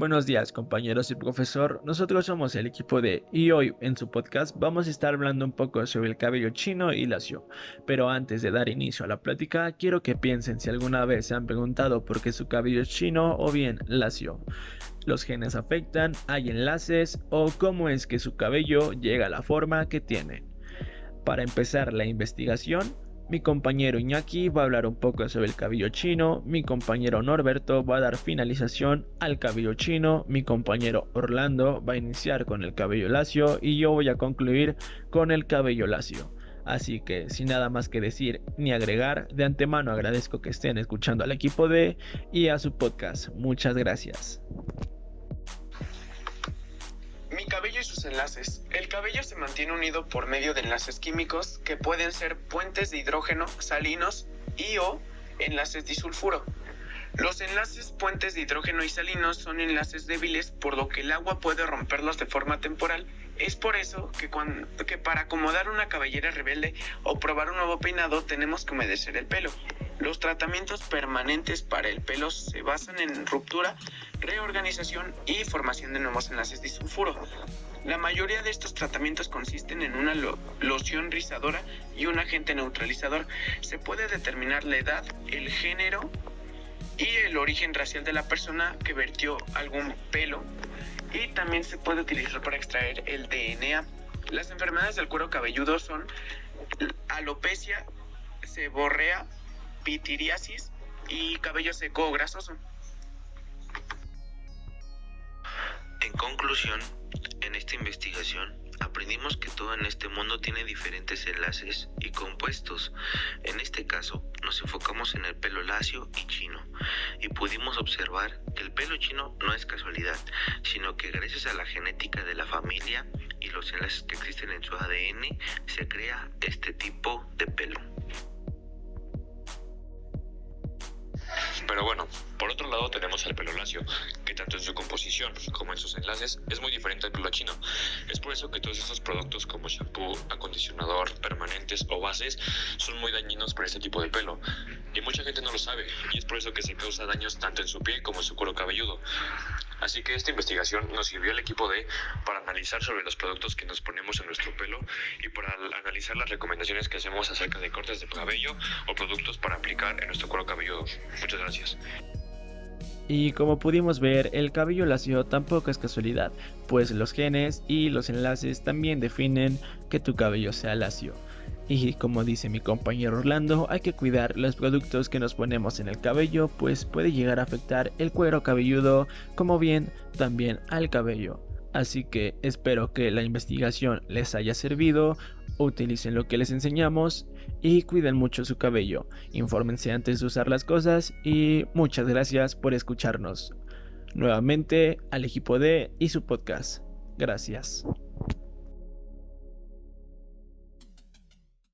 Buenos días compañeros y profesor, nosotros somos el equipo de y hoy en su podcast vamos a estar hablando un poco sobre el cabello chino y lacio. Pero antes de dar inicio a la plática, quiero que piensen si alguna vez se han preguntado por qué su cabello es chino o bien lacio. ¿Los genes afectan? ¿Hay enlaces? ¿O cómo es que su cabello llega a la forma que tiene? Para empezar la investigación, mi compañero Iñaki va a hablar un poco sobre el cabello chino, mi compañero Norberto va a dar finalización al cabello chino, mi compañero Orlando va a iniciar con el cabello lacio y yo voy a concluir con el cabello lacio. Así que sin nada más que decir ni agregar, de antemano agradezco que estén escuchando al equipo de y a su podcast. Muchas gracias y sus enlaces. El cabello se mantiene unido por medio de enlaces químicos que pueden ser puentes de hidrógeno, salinos y o enlaces disulfuro. Los enlaces puentes de hidrógeno y salinos son enlaces débiles por lo que el agua puede romperlos de forma temporal. Es por eso que, cuando, que para acomodar una cabellera rebelde o probar un nuevo peinado tenemos que humedecer el pelo. Los tratamientos permanentes para el pelo se basan en ruptura, reorganización y formación de nuevos enlaces disulfuro. La mayoría de estos tratamientos consisten en una loción rizadora y un agente neutralizador. Se puede determinar la edad, el género y el origen racial de la persona que vertió algún pelo y también se puede utilizar para extraer el DNA. Las enfermedades del cuero cabelludo son alopecia, seborrea, pitiriasis y cabello seco o grasoso. En conclusión, en esta investigación aprendimos que todo en este mundo tiene diferentes enlaces y compuestos. En este caso, nos enfocamos en el pelo lacio y chino y pudimos observar que el pelo chino no es casualidad, sino que gracias a la genética de la familia y los enlaces que existen en su ADN se crea este tipo de pelo. Por otro lado tenemos el pelo lacio, que tanto en su composición como en sus enlaces es muy diferente al pelo chino. Es por eso que todos estos productos como shampoo, acondicionador, permanentes o bases son muy dañinos para este tipo de pelo. Y mucha gente no lo sabe, y es por eso que se causa daños tanto en su piel como en su cuero cabelludo. Así que esta investigación nos sirvió al equipo de para analizar sobre los productos que nos ponemos en nuestro pelo y para analizar las recomendaciones que hacemos acerca de cortes de cabello o productos para aplicar en nuestro cuero cabelludo. Muchas gracias. Y como pudimos ver, el cabello lacio tampoco es casualidad, pues los genes y los enlaces también definen que tu cabello sea lacio. Y como dice mi compañero Orlando, hay que cuidar los productos que nos ponemos en el cabello, pues puede llegar a afectar el cuero cabelludo, como bien también al cabello. Así que espero que la investigación les haya servido, utilicen lo que les enseñamos y cuiden mucho su cabello. Infórmense antes de usar las cosas y muchas gracias por escucharnos. Nuevamente al equipo de y su podcast. Gracias.